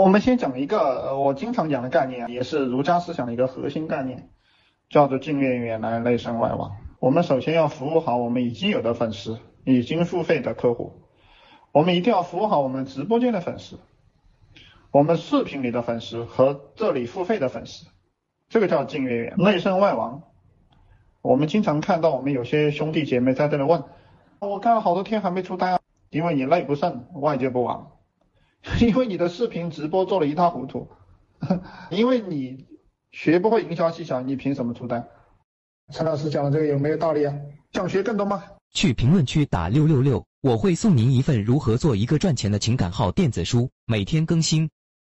我们先讲一个我经常讲的概念，也是儒家思想的一个核心概念，叫做近悦远来，内圣外王。我们首先要服务好我们已经有的粉丝，已经付费的客户，我们一定要服务好我们直播间的粉丝，我们视频里的粉丝和这里付费的粉丝，这个叫近悦远，内圣外王。我们经常看到我们有些兄弟姐妹在这里问，我干了好多天还没出单，因为你内不胜，外界不亡。因为你的视频直播做的一塌糊涂，因为你学不会营销技巧，你凭什么出单？陈老师讲的这个有没有道理啊？想学更多吗？去评论区打六六六，我会送您一份如何做一个赚钱的情感号电子书，每天更新。